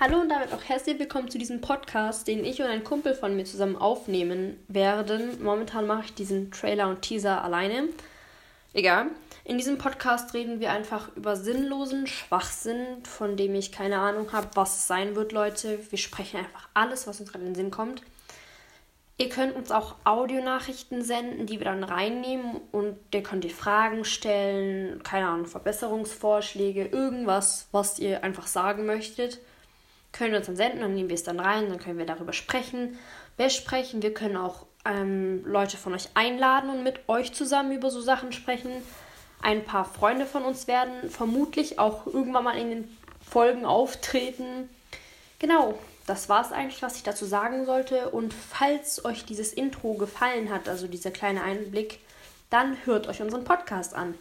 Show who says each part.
Speaker 1: Hallo und damit auch herzlich willkommen zu diesem Podcast, den ich und ein Kumpel von mir zusammen aufnehmen werden. Momentan mache ich diesen Trailer und Teaser alleine. Egal. In diesem Podcast reden wir einfach über sinnlosen Schwachsinn, von dem ich keine Ahnung habe, was es sein wird, Leute. Wir sprechen einfach alles, was uns gerade in den Sinn kommt. Ihr könnt uns auch Audionachrichten senden, die wir dann reinnehmen und ihr könnt ihr Fragen stellen, keine Ahnung, Verbesserungsvorschläge, irgendwas, was ihr einfach sagen möchtet. Könnt ihr uns dann senden, dann nehmen wir es dann rein, dann können wir darüber sprechen, besprechen. Wir können auch ähm, Leute von euch einladen und mit euch zusammen über so Sachen sprechen. Ein paar Freunde von uns werden vermutlich auch irgendwann mal in den Folgen auftreten. Genau, das war es eigentlich, was ich dazu sagen sollte. Und falls euch dieses Intro gefallen hat, also dieser kleine Einblick, dann hört euch unseren Podcast an.